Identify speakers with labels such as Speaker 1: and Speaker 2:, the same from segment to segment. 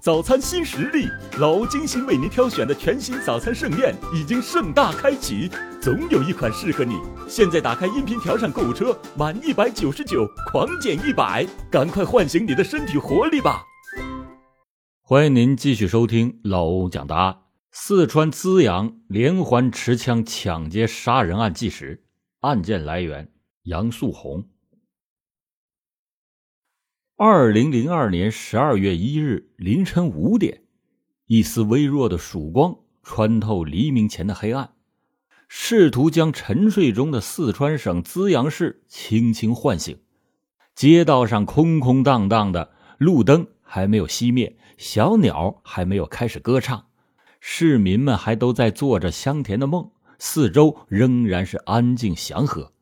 Speaker 1: 早餐新实力，老精心为您挑选的全新早餐盛宴已经盛大开启，总有一款适合你。现在打开音频条上购物车，满一百九十九狂减一百，赶快唤醒你的身体活力吧！
Speaker 2: 欢迎您继续收听老欧讲答案。四川资阳连环持枪抢劫杀人案纪实，案件来源杨素红。二零零二年十二月一日凌晨五点，一丝微弱的曙光穿透黎明前的黑暗，试图将沉睡中的四川省资阳市轻轻唤醒。街道上空空荡荡的，路灯还没有熄灭，小鸟还没有开始歌唱，市民们还都在做着香甜的梦，四周仍然是安静祥和。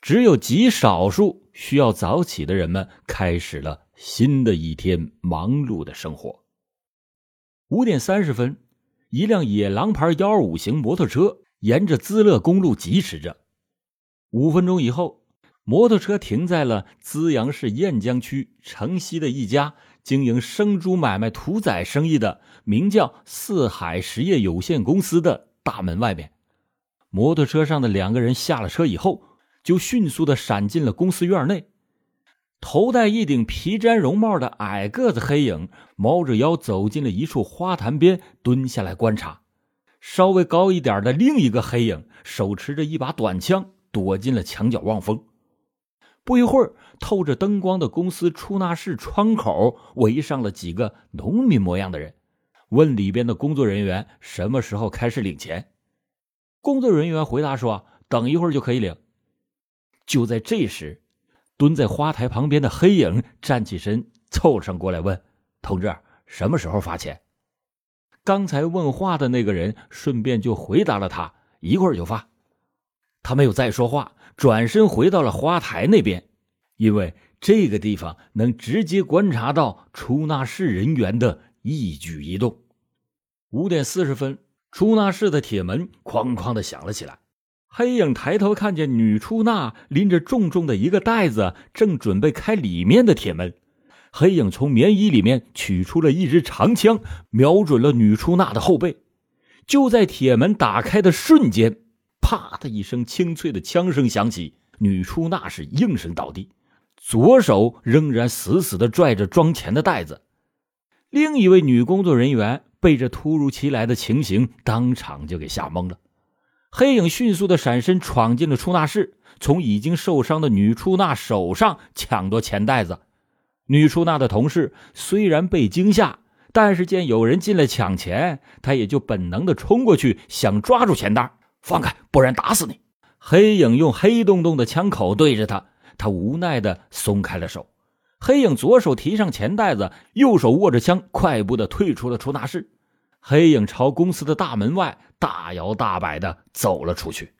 Speaker 2: 只有极少数需要早起的人们开始了新的一天忙碌的生活。五点三十分，一辆野狼牌幺二五型摩托车沿着资乐公路疾驰着。五分钟以后，摩托车停在了资阳市雁江区城西的一家经营生猪买卖屠宰生意的名叫四海实业有限公司的大门外面。摩托车上的两个人下了车以后。就迅速的闪进了公司院内，头戴一顶皮毡绒帽的矮个子黑影猫着腰走进了一处花坛边，蹲下来观察。稍微高一点的另一个黑影手持着一把短枪，躲进了墙角望风。不一会儿，透着灯光的公司出纳室窗口围上了几个农民模样的人，问里边的工作人员什么时候开始领钱。工作人员回答说：“等一会儿就可以领。”就在这时，蹲在花台旁边的黑影站起身，凑上过来问：“同志，什么时候发钱？”刚才问话的那个人顺便就回答了他：“一会儿就发。”他没有再说话，转身回到了花台那边，因为这个地方能直接观察到出纳室人员的一举一动。五点四十分，出纳室的铁门哐哐的响了起来。黑影抬头看见女出纳拎着重重的一个袋子，正准备开里面的铁门。黑影从棉衣里面取出了一支长枪，瞄准了女出纳的后背。就在铁门打开的瞬间，啪的一声清脆的枪声响起，女出纳是应声倒地，左手仍然死死的拽着装钱的袋子。另一位女工作人员被这突如其来的情形当场就给吓懵了。黑影迅速的闪身，闯进了出纳室，从已经受伤的女出纳手上抢夺钱袋子。女出纳的同事虽然被惊吓，但是见有人进来抢钱，他也就本能的冲过去，想抓住钱袋，放开，不然打死你！黑影用黑洞洞的枪口对着他，他无奈的松开了手。黑影左手提上钱袋子，右手握着枪，快步的退出了出纳室。黑影朝公司的大门外。大摇大摆的走了出去。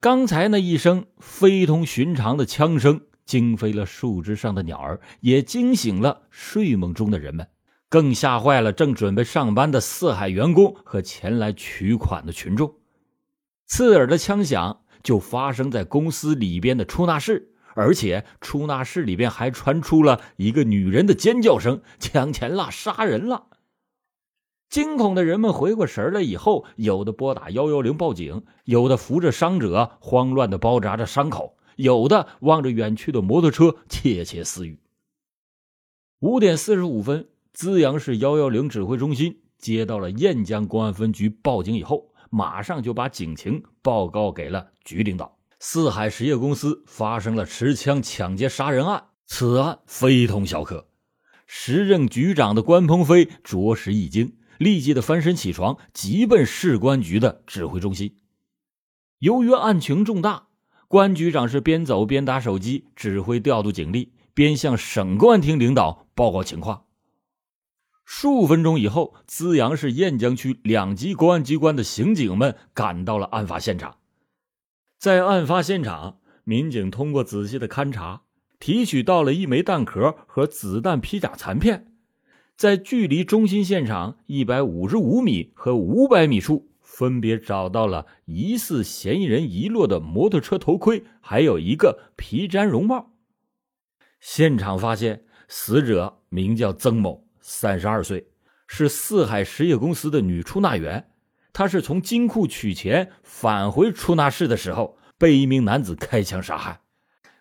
Speaker 2: 刚才那一声非同寻常的枪声，惊飞了树枝上的鸟儿，也惊醒了睡梦中的人们，更吓坏了正准备上班的四海员工和前来取款的群众。刺耳的枪响就发生在公司里边的出纳室，而且出纳室里边还传出了一个女人的尖叫声：“抢钱了，杀人了！”惊恐的人们回过神来以后，有的拨打幺幺零报警，有的扶着伤者慌乱的包扎着伤口，有的望着远去的摩托车窃窃私语。五点四十五分，资阳市幺幺零指挥中心接到了堰江公安分局报警以后，马上就把警情报告给了局领导。四海实业公司发生了持枪抢劫杀人案，此案非同小可。时任局长的关鹏飞着实一惊。立即的翻身起床，急奔市公安局的指挥中心。由于案情重大，关局长是边走边打手机，指挥调度警力，边向省公安厅领导报告情况。数分钟以后，资阳市雁江区两级公安机关的刑警们赶到了案发现场。在案发现场，民警通过仔细的勘查，提取到了一枚弹壳和子弹披甲残片。在距离中心现场一百五十五米和五百米处，分别找到了疑似嫌疑人遗落的摩托车头盔，还有一个皮毡绒帽。现场发现，死者名叫曾某，三十二岁，是四海实业公司的女出纳员。她是从金库取钱返回出纳室的时候，被一名男子开枪杀害。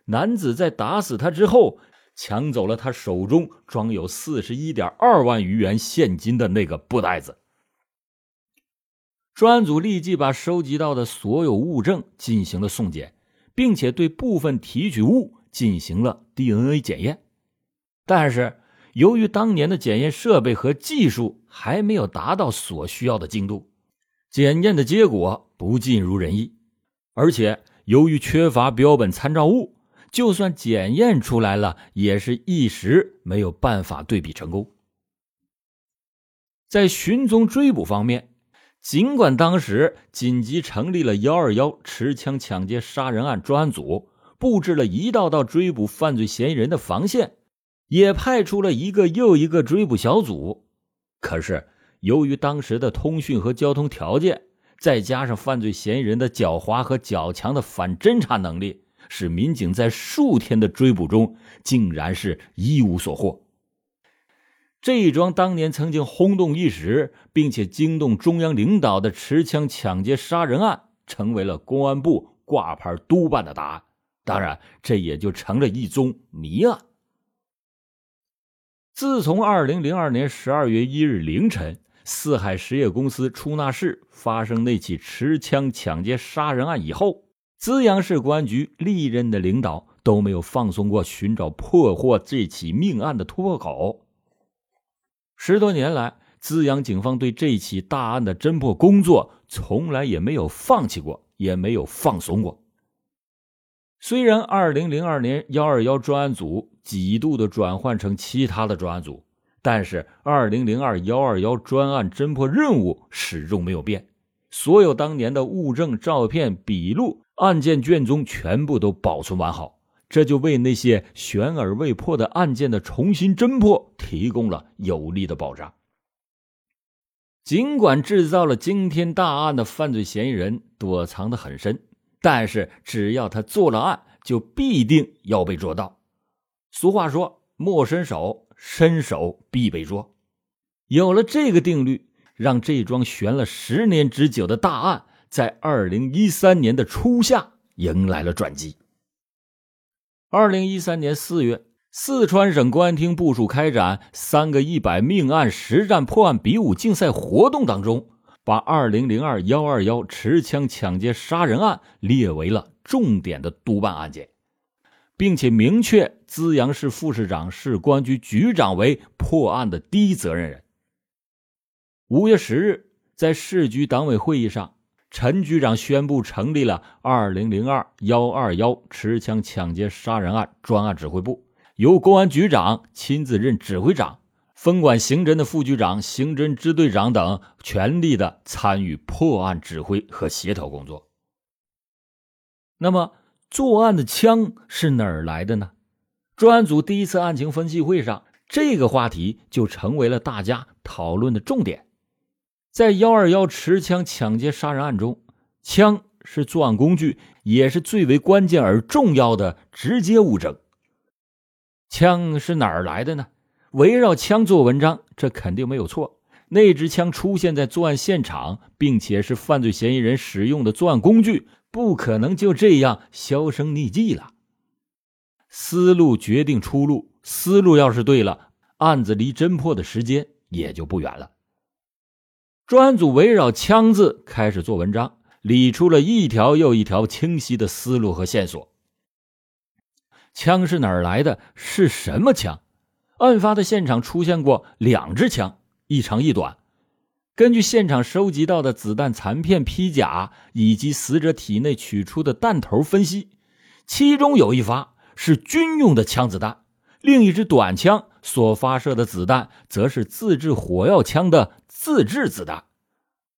Speaker 2: 男子在打死她之后，抢走了他手中装有四十一点二万余元现金的那个布袋子。专案组立即把收集到的所有物证进行了送检，并且对部分提取物进行了 DNA 检验。但是，由于当年的检验设备和技术还没有达到所需要的精度，检验的结果不尽如人意。而且，由于缺乏标本参照物，就算检验出来了，也是一时没有办法对比成功。在寻踪追捕方面，尽管当时紧急成立了“幺二幺”持枪抢劫杀人案专案组，布置了一道道追捕犯罪嫌疑人的防线，也派出了一个又一个追捕小组，可是由于当时的通讯和交通条件，再加上犯罪嫌疑人的狡猾和较强的反侦查能力，使民警在数天的追捕中竟然是一无所获。这一桩当年曾经轰动一时，并且惊动中央领导的持枪抢劫杀人案，成为了公安部挂牌督办的大案。当然，这也就成了一宗谜案。自从二零零二年十二月一日凌晨，四海实业公司出纳室发生那起持枪抢劫杀人案以后，资阳市公安局历任的领导都没有放松过寻找破获这起命案的突破口。十多年来，资阳警方对这起大案的侦破工作从来也没有放弃过，也没有放松过。虽然2002年121专案组几度的转换成其他的专案组，但是2002 121专案侦破任务始终没有变。所有当年的物证、照片、笔录、案件卷宗全部都保存完好。这就为那些悬而未破的案件的重新侦破提供了有力的保障。尽管制造了惊天大案的犯罪嫌疑人躲藏的很深，但是只要他做了案，就必定要被捉到。俗话说：“莫伸手，伸手必被捉。”有了这个定律，让这桩悬了十年之久的大案，在二零一三年的初夏迎来了转机。二零一三年四月，四川省公安厅部署开展“三个一百”命案实战破案比武竞赛活动当中，把二零零二幺二幺持枪抢劫杀人案列为了重点的督办案件，并且明确资阳市副市长、市公安局局长为破案的第一责任人。五月十日，在市局党委会议上。陈局长宣布成立了二零零二幺二幺持枪抢劫杀人案专案指挥部，由公安局长亲自任指挥长，分管刑侦的副局长、刑侦支队长等全力的参与破案指挥和协调工作。那么，作案的枪是哪儿来的呢？专案组第一次案情分析会上，这个话题就成为了大家讨论的重点。在幺二幺持枪抢劫杀人案中，枪是作案工具，也是最为关键而重要的直接物证。枪是哪儿来的呢？围绕枪做文章，这肯定没有错。那支枪出现在作案现场，并且是犯罪嫌疑人使用的作案工具，不可能就这样销声匿迹了。思路决定出路，思路要是对了，案子离侦破的时间也就不远了。专案组围绕“枪”字开始做文章，理出了一条又一条清晰的思路和线索。枪是哪儿来的？是什么枪？案发的现场出现过两支枪，一长一短。根据现场收集到的子弹残片、披甲以及死者体内取出的弹头分析，其中有一发是军用的枪子弹，另一支短枪所发射的子弹则是自制火药枪的。自制子弹，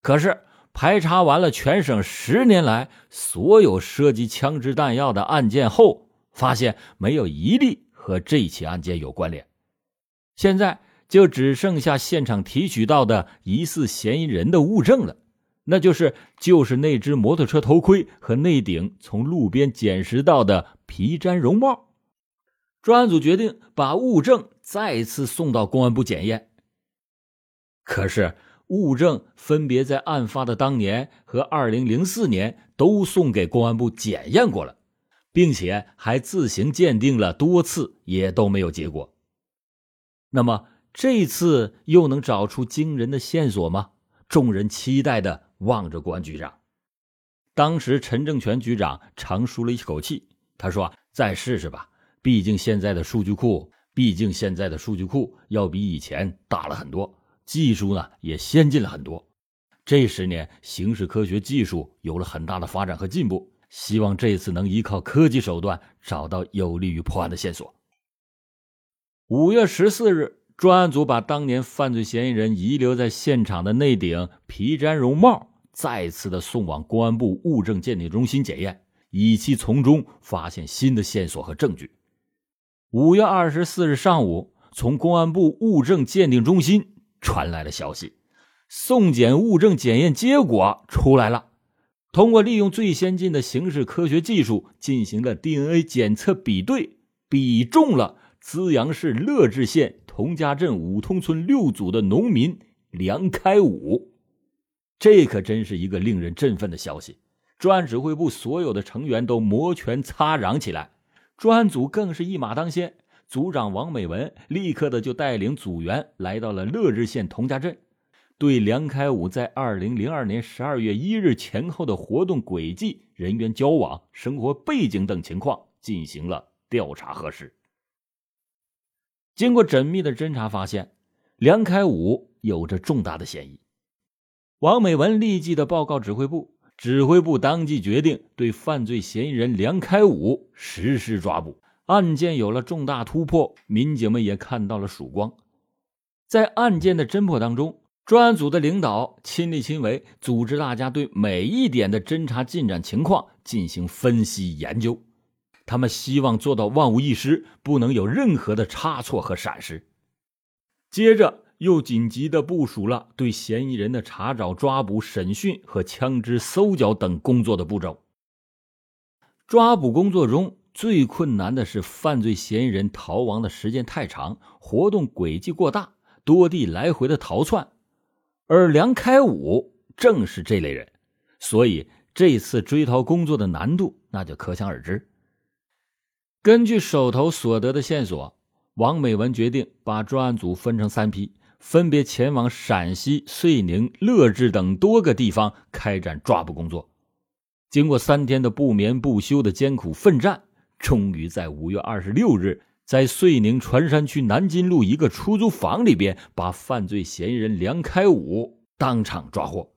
Speaker 2: 可是排查完了全省十年来所有涉及枪支弹药的案件后，发现没有一例和这起案件有关联。现在就只剩下现场提取到的疑似嫌疑人的物证了，那就是就是那只摩托车头盔和那顶从路边捡拾到的皮毡绒帽。专案组决定把物证再次送到公安部检验。可是物证分别在案发的当年和二零零四年都送给公安部检验过了，并且还自行鉴定了多次，也都没有结果。那么这次又能找出惊人的线索吗？众人期待的望着公安局长。当时陈正全局长长舒了一口气，他说：“再试试吧，毕竟现在的数据库，毕竟现在的数据库要比以前大了很多，技术呢也先进了很多。这十年刑事科学技术有了很大的发展和进步，希望这次能依靠科技手段找到有利于破案的线索。”五月十四日，专案组把当年犯罪嫌疑人遗留在现场的那顶皮毡绒帽。再次的送往公安部物证鉴定中心检验，以期从中发现新的线索和证据。五月二十四日上午，从公安部物证鉴定中心传来了消息，送检物证检验结果出来了。通过利用最先进的刑事科学技术进行了 DNA 检测比对，比中了资阳市乐至县童家镇五通村六组的农民梁开武。这可真是一个令人振奋的消息！专案指挥部所有的成员都摩拳擦掌起来，专案组更是一马当先。组长王美文立刻的就带领组员来到了乐日县童家镇，对梁开武在二零零二年十二月一日前后的活动轨迹、人员交往、生活背景等情况进行了调查核实。经过缜密的侦查，发现梁开武有着重大的嫌疑。王美文立即的报告指挥部，指挥部当即决定对犯罪嫌疑人梁开武实施抓捕。案件有了重大突破，民警们也看到了曙光。在案件的侦破当中，专案组的领导亲力亲为，组织大家对每一点的侦查进展情况进行分析研究。他们希望做到万无一失，不能有任何的差错和闪失。接着。又紧急的部署了对嫌疑人的查找、抓捕、审讯和枪支搜缴等工作的步骤。抓捕工作中最困难的是犯罪嫌疑人逃亡的时间太长，活动轨迹过大，多地来回的逃窜，而梁开武正是这类人，所以这次追逃工作的难度那就可想而知。根据手头所得的线索，王美文决定把专案组分成三批。分别前往陕西遂宁、乐至等多个地方开展抓捕工作。经过三天的不眠不休的艰苦奋战，终于在五月二十六日，在遂宁船山区南京路一个出租房里边，把犯罪嫌疑人梁开武当场抓获。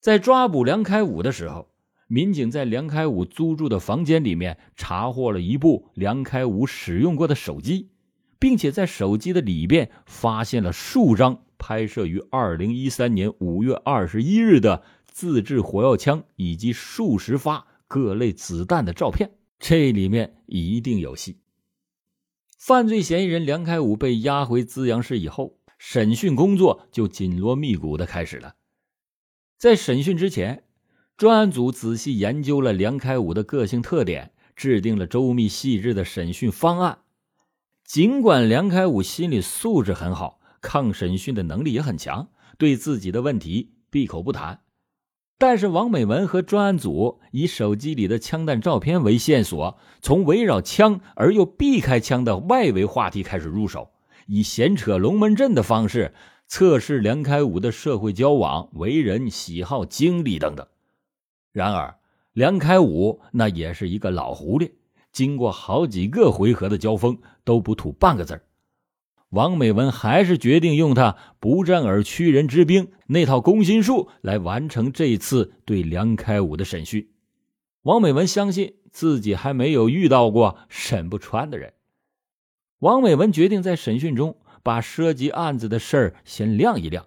Speaker 2: 在抓捕梁开武的时候，民警在梁开武租住的房间里面查获了一部梁开武使用过的手机。并且在手机的里边发现了数张拍摄于二零一三年五月二十一日的自制火药枪以及数十发各类子弹的照片，这里面一定有戏。犯罪嫌疑人梁开武被押回资阳市以后，审讯工作就紧锣密鼓的开始了。在审讯之前，专案组仔细研究了梁开武的个性特点，制定了周密细致的审讯方案。尽管梁开武心理素质很好，抗审讯的能力也很强，对自己的问题闭口不谈，但是王美文和专案组以手机里的枪弹照片为线索，从围绕枪而又避开枪的外围话题开始入手，以闲扯龙门阵的方式测试梁开武的社会交往、为人、喜好、经历等等。然而，梁开武那也是一个老狐狸。经过好几个回合的交锋，都不吐半个字王美文还是决定用他不战而屈人之兵那套攻心术来完成这次对梁开武的审讯。王美文相信自己还没有遇到过审不穿的人。王美文决定在审讯中把涉及案子的事儿先亮一亮，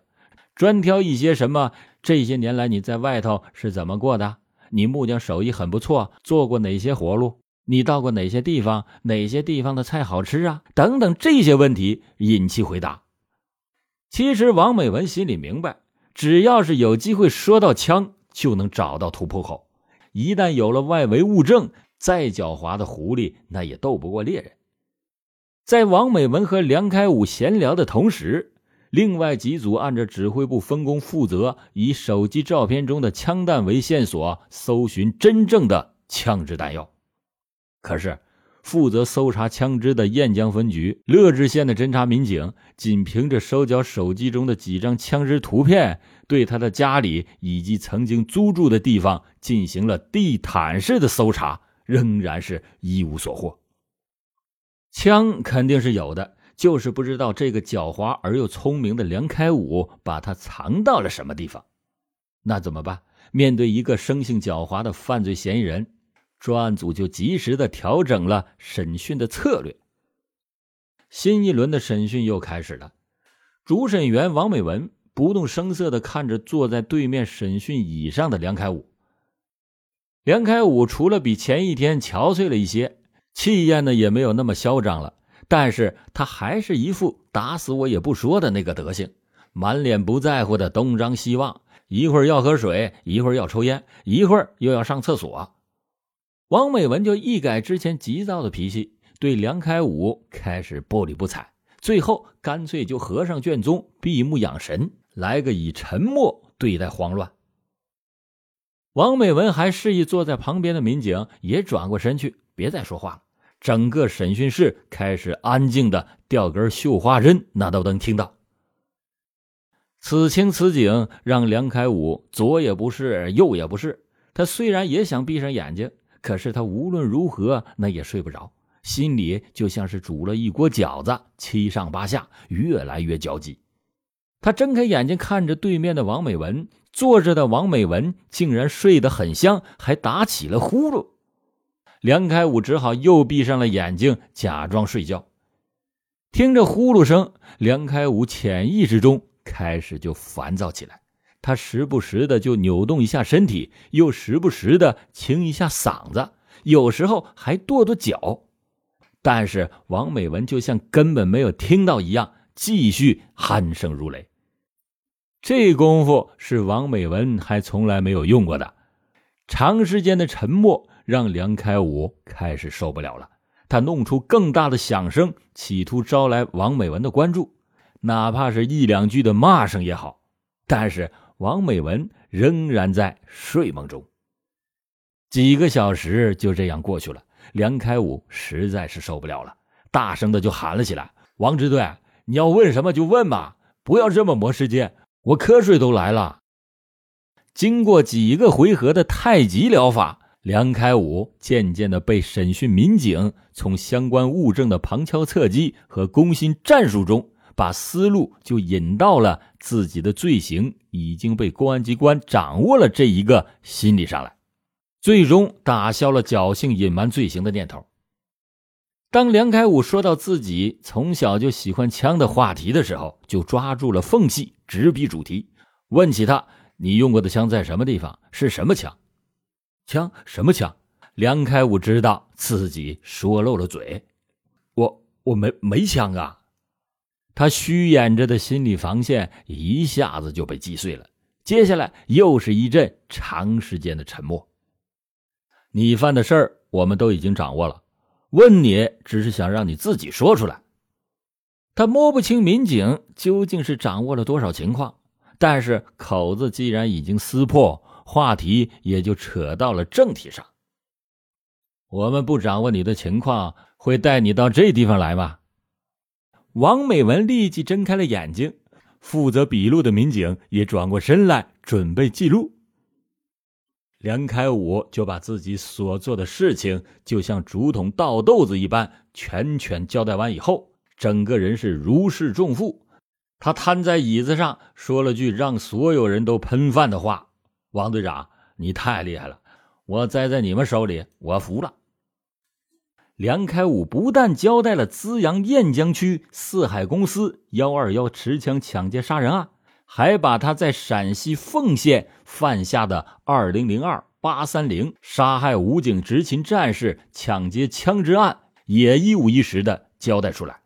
Speaker 2: 专挑一些什么这些年来你在外头是怎么过的？你木匠手艺很不错，做过哪些活路？你到过哪些地方？哪些地方的菜好吃啊？等等这些问题引其回答。其实王美文心里明白，只要是有机会说到枪，就能找到突破口。一旦有了外围物证，再狡猾的狐狸那也斗不过猎人。在王美文和梁开武闲聊的同时，另外几组按照指挥部分工负责，以手机照片中的枪弹为线索，搜寻真正的枪支弹药。可是，负责搜查枪支的燕江分局乐至县的侦查民警，仅凭着收缴手机中的几张枪支图片，对他的家里以及曾经租住的地方进行了地毯式的搜查，仍然是一无所获。枪肯定是有的。就是不知道这个狡猾而又聪明的梁开武把他藏到了什么地方，那怎么办？面对一个生性狡猾的犯罪嫌疑人，专案组就及时的调整了审讯的策略。新一轮的审讯又开始了，主审员王美文不动声色的看着坐在对面审讯椅上的梁开武。梁开武除了比前一天憔悴了一些，气焰呢也没有那么嚣张了。但是他还是一副打死我也不说的那个德行，满脸不在乎的东张西望，一会儿要喝水，一会儿要抽烟，一会儿又要上厕所。王美文就一改之前急躁的脾气，对梁开武开始不理不睬，最后干脆就合上卷宗，闭目养神，来个以沉默对待慌乱。王美文还示意坐在旁边的民警也转过身去，别再说话了。整个审讯室开始安静的掉根绣花针，那都能听到。此情此景让梁开武左也不是，右也不是。他虽然也想闭上眼睛，可是他无论如何那也睡不着，心里就像是煮了一锅饺子，七上八下，越来越焦急。他睁开眼睛看着对面的王美文，坐着的王美文竟然睡得很香，还打起了呼噜。梁开武只好又闭上了眼睛，假装睡觉。听着呼噜声，梁开武潜意识中开始就烦躁起来。他时不时的就扭动一下身体，又时不时的清一下嗓子，有时候还跺跺脚。但是王美文就像根本没有听到一样，继续鼾声如雷。这功夫是王美文还从来没有用过的。长时间的沉默。让梁开武开始受不了了，他弄出更大的响声，企图招来王美文的关注，哪怕是一两句的骂声也好。但是王美文仍然在睡梦中。几个小时就这样过去了，梁开武实在是受不了了，大声的就喊了起来：“王支队，你要问什么就问吧，不要这么磨时间，我瞌睡都来了。”经过几个回合的太极疗法。梁开武渐渐的被审讯民警从相关物证的旁敲侧击和攻心战术中，把思路就引到了自己的罪行已经被公安机关掌握了这一个心理上来，最终打消了侥幸隐瞒罪行的念头。当梁开武说到自己从小就喜欢枪的话题的时候，就抓住了缝隙，直逼主题，问起他：“你用过的枪在什么地方？是什么枪？”枪什么枪？梁开武知道自己说漏了嘴，我我没没枪啊！他虚掩着的心理防线一下子就被击碎了。接下来又是一阵长时间的沉默。你犯的事儿我们都已经掌握了，问你只是想让你自己说出来。他摸不清民警究竟是掌握了多少情况，但是口子既然已经撕破。话题也就扯到了正题上。我们不掌握你的情况，会带你到这地方来吗？王美文立即睁开了眼睛，负责笔录的民警也转过身来准备记录。梁开武就把自己所做的事情，就像竹筒倒豆子一般，全权交代完以后，整个人是如释重负。他瘫在椅子上，说了句让所有人都喷饭的话。王队长，你太厉害了！我栽在你们手里，我服了。梁开武不但交代了资阳雁江区四海公司幺二幺持枪抢劫杀人案，还把他在陕西凤县犯下的二零零二八三零杀害武警执勤战士、抢劫枪支案也一五一十的交代出来。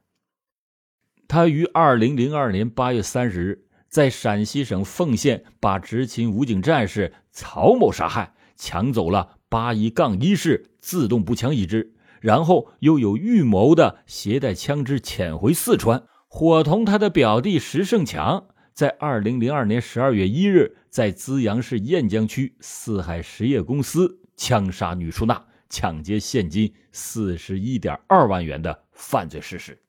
Speaker 2: 他于二零零二年八月三十日。在陕西省凤县，把执勤武警战士曹某杀害，抢走了八一杠一式自动步枪一支，然后又有预谋的携带枪支潜回四川，伙同他的表弟石胜强，在二零零二年十二月一日，在资阳市雁江区四海实业公司枪杀女出纳、抢劫现金四十一点二万元的犯罪事实。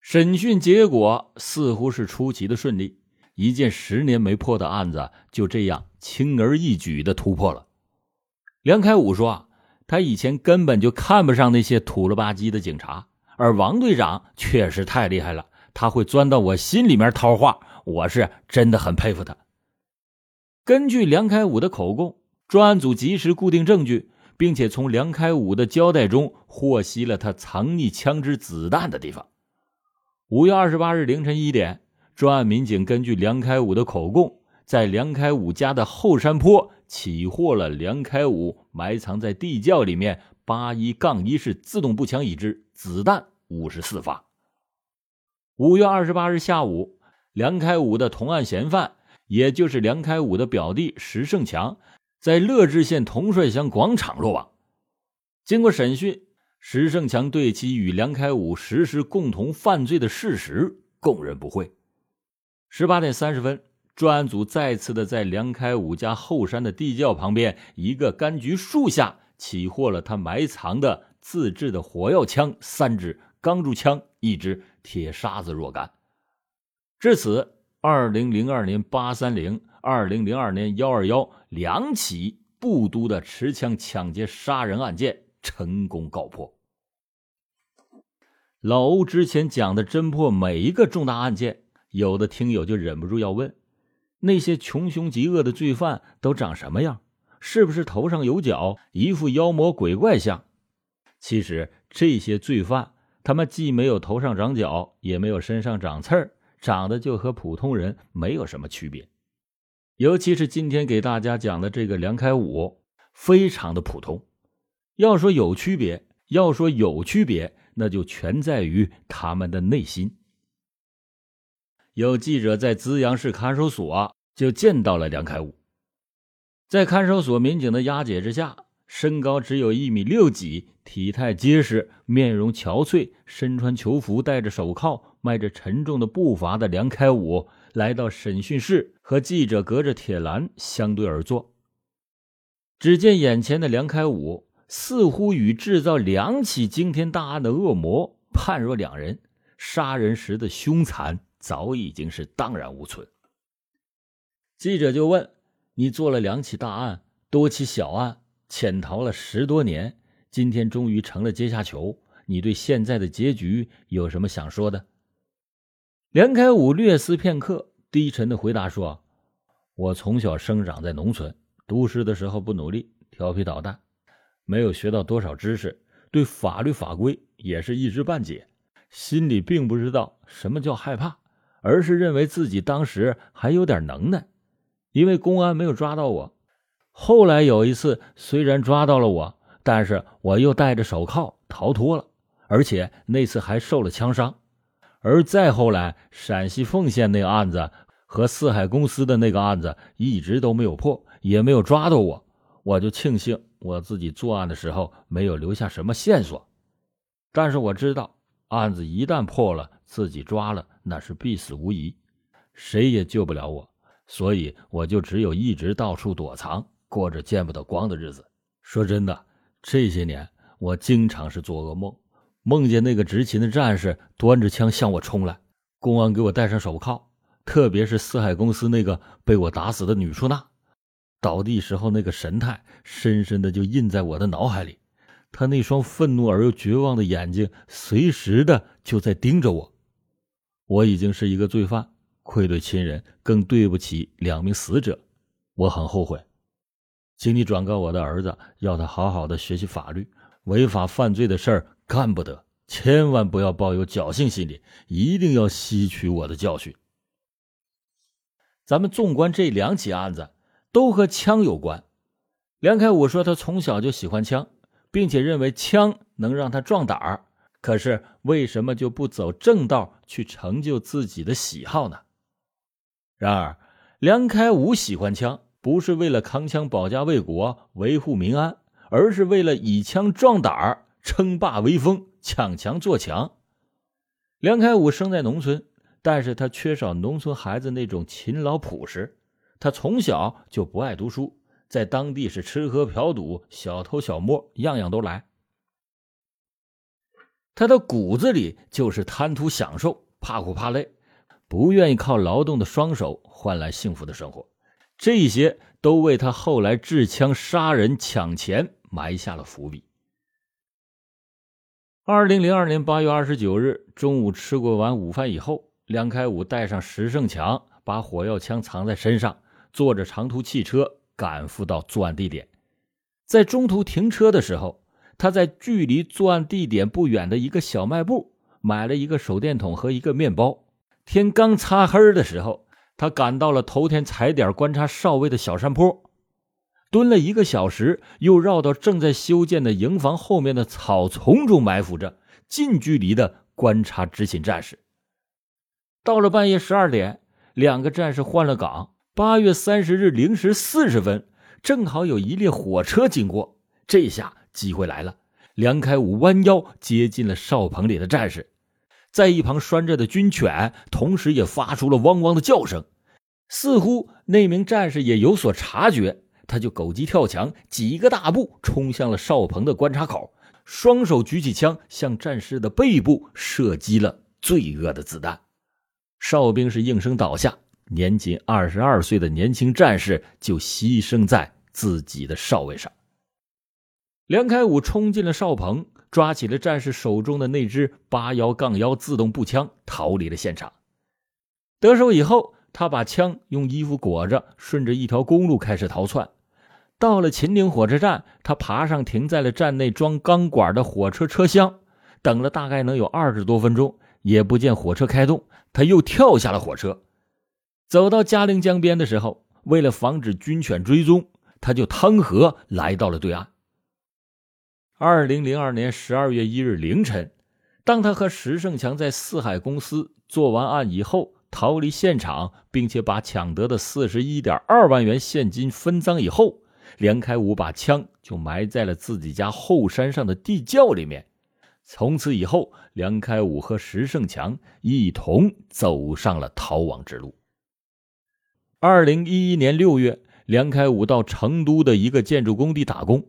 Speaker 2: 审讯结果似乎是出奇的顺利，一件十年没破的案子就这样轻而易举的突破了。梁开武说。他以前根本就看不上那些土了吧唧的警察，而王队长确实太厉害了，他会钻到我心里面套话，我是真的很佩服他。根据梁开武的口供，专案组及时固定证据，并且从梁开武的交代中获悉了他藏匿枪支子弹的地方。五月二十八日凌晨一点，专案民警根据梁开武的口供，在梁开武家的后山坡。起获了梁开武埋藏在地窖里面八一杠一式自动步枪一支，子弹五十四发。五月二十八日下午，梁开武的同案嫌犯，也就是梁开武的表弟石胜强，在乐至县同帅乡广场落网。经过审讯，石胜强对其与梁开武实施共同犯罪的事实供认不讳。十八点三十分。专案组再次的在梁开武家后山的地窖旁边一个柑橘树下起获了他埋藏的自制的火药枪三支、钢珠枪一支、铁沙子若干。至此，二零零二年八三零、二零零二年幺二幺两起布都的持枪抢劫杀人案件成功告破。老欧之前讲的侦破每一个重大案件，有的听友就忍不住要问。那些穷凶极恶的罪犯都长什么样？是不是头上有角，一副妖魔鬼怪相？其实这些罪犯，他们既没有头上长角，也没有身上长刺儿，长得就和普通人没有什么区别。尤其是今天给大家讲的这个梁开武，非常的普通。要说有区别，要说有区别，那就全在于他们的内心。有记者在资阳市看守所就见到了梁开武，在看守所民警的押解之下，身高只有一米六几、体态结实、面容憔悴、身穿囚服、戴着手铐、迈着沉重的步伐的梁开武来到审讯室，和记者隔着铁栏相对而坐。只见眼前的梁开武似乎与制造两起惊天大案的恶魔判若两人，杀人时的凶残。早已经是荡然无存。记者就问：“你做了两起大案，多起小案，潜逃了十多年，今天终于成了阶下囚，你对现在的结局有什么想说的？”梁开武略思片刻，低沉的回答说：“我从小生长在农村，读诗的时候不努力，调皮捣蛋，没有学到多少知识，对法律法规也是一知半解，心里并不知道什么叫害怕。”而是认为自己当时还有点能耐，因为公安没有抓到我。后来有一次，虽然抓到了我，但是我又戴着手铐逃脱了，而且那次还受了枪伤。而再后来，陕西凤县那个案子和四海公司的那个案子一直都没有破，也没有抓到我，我就庆幸我自己作案的时候没有留下什么线索。但是我知道，案子一旦破了，自己抓了。那是必死无疑，谁也救不了我，所以我就只有一直到处躲藏，过着见不得光的日子。说真的，这些年我经常是做噩梦，梦见那个执勤的战士端着枪向我冲来，公安给我戴上手铐，特别是四海公司那个被我打死的女出纳，倒地时候那个神态，深深的就印在我的脑海里。他那双愤怒而又绝望的眼睛，随时的就在盯着我。我已经是一个罪犯，愧对亲人，更对不起两名死者，我很后悔，请你转告我的儿子，要他好好的学习法律，违法犯罪的事儿干不得，千万不要抱有侥幸心理，一定要吸取我的教训。咱们纵观这两起案子，都和枪有关。梁开武说他从小就喜欢枪，并且认为枪能让他壮胆儿。可是为什么就不走正道去成就自己的喜好呢？然而，梁开武喜欢枪，不是为了扛枪保家卫国、维护民安，而是为了以枪壮胆、称霸威风、抢强做强。梁开武生在农村，但是他缺少农村孩子那种勤劳朴实。他从小就不爱读书，在当地是吃喝嫖赌、小偷小摸，样样都来。他的骨子里就是贪图享受，怕苦怕累，不愿意靠劳动的双手换来幸福的生活。这些都为他后来持枪杀人抢钱埋下了伏笔。二零零二年八月二十九日中午吃过完午饭以后，梁开武带上石胜强，把火药枪藏在身上。坐着长途汽车赶赴到作案地点，在中途停车的时候，他在距离作案地点不远的一个小卖部买了一个手电筒和一个面包。天刚擦黑的时候，他赶到了头天踩点观察哨位的小山坡，蹲了一个小时，又绕到正在修建的营房后面的草丛中埋伏着，近距离的观察执勤战士。到了半夜十二点，两个战士换了岗。八月三十日零时四十分，正好有一列火车经过，这下机会来了。梁开武弯腰接近了哨棚里的战士，在一旁拴着的军犬同时也发出了汪汪的叫声，似乎那名战士也有所察觉，他就狗急跳墙，几个大步冲向了哨棚的观察口，双手举起枪向战士的背部射击了罪恶的子弹，哨兵是应声倒下。年仅二十二岁的年轻战士就牺牲在自己的哨位上。梁开武冲进了哨棚，抓起了战士手中的那支八幺杠幺自动步枪，逃离了现场。得手以后，他把枪用衣服裹着，顺着一条公路开始逃窜。到了秦岭火车站，他爬上停在了站内装钢管的火车车厢，等了大概能有二十多分钟，也不见火车开动，他又跳下了火车。走到嘉陵江边的时候，为了防止军犬追踪，他就趟河来到了对岸。二零零二年十二月一日凌晨，当他和石胜强在四海公司做完案以后，逃离现场，并且把抢得的四十一点二万元现金分赃以后，梁开武把枪就埋在了自己家后山上的地窖里面。从此以后，梁开武和石胜强一同走上了逃亡之路。二零一一年六月，梁开武到成都的一个建筑工地打工，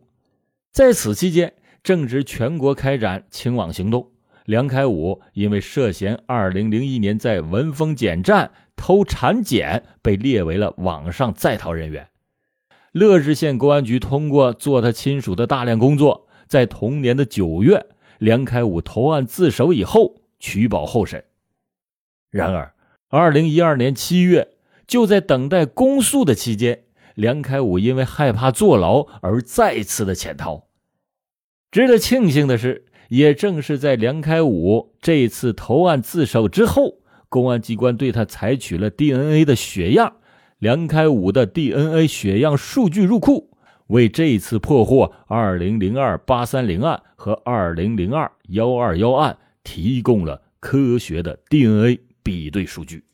Speaker 2: 在此期间正值全国开展清网行动。梁开武因为涉嫌二零零一年在文峰检站偷产检，被列为了网上在逃人员。乐至县公安局通过做他亲属的大量工作，在同年的九月，梁开武投案自首以后取保候审。然而，二零一二年七月。就在等待公诉的期间，梁开武因为害怕坐牢而再次的潜逃。值得庆幸的是，也正是在梁开武这次投案自首之后，公安机关对他采取了 DNA 的血样，梁开武的 DNA 血样数据入库，为这次破获2002八三零案和2002幺二幺案提供了科学的 DNA 比对数据。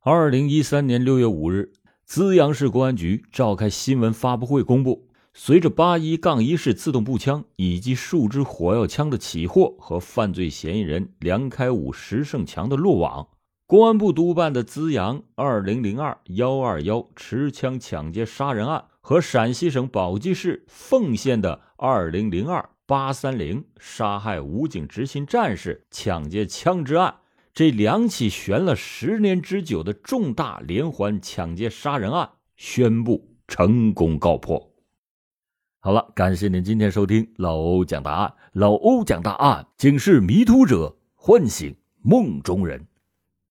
Speaker 2: 二零一三年六月五日，资阳市公安局召开新闻发布会，公布随着八一杠一式自动步枪以及数支火药枪的起获和犯罪嫌疑人梁开武、石胜强的落网，公安部督办的资阳二零零二幺二幺持枪抢劫杀人案和陕西省宝鸡市凤县的二零零二八三零杀害武警执勤战士、抢劫枪支案。这两起悬了十年之久的重大连环抢劫杀人案宣布成功告破。好了，感谢您今天收听老欧讲大案。老欧讲大案，警示迷途者，唤醒梦中人。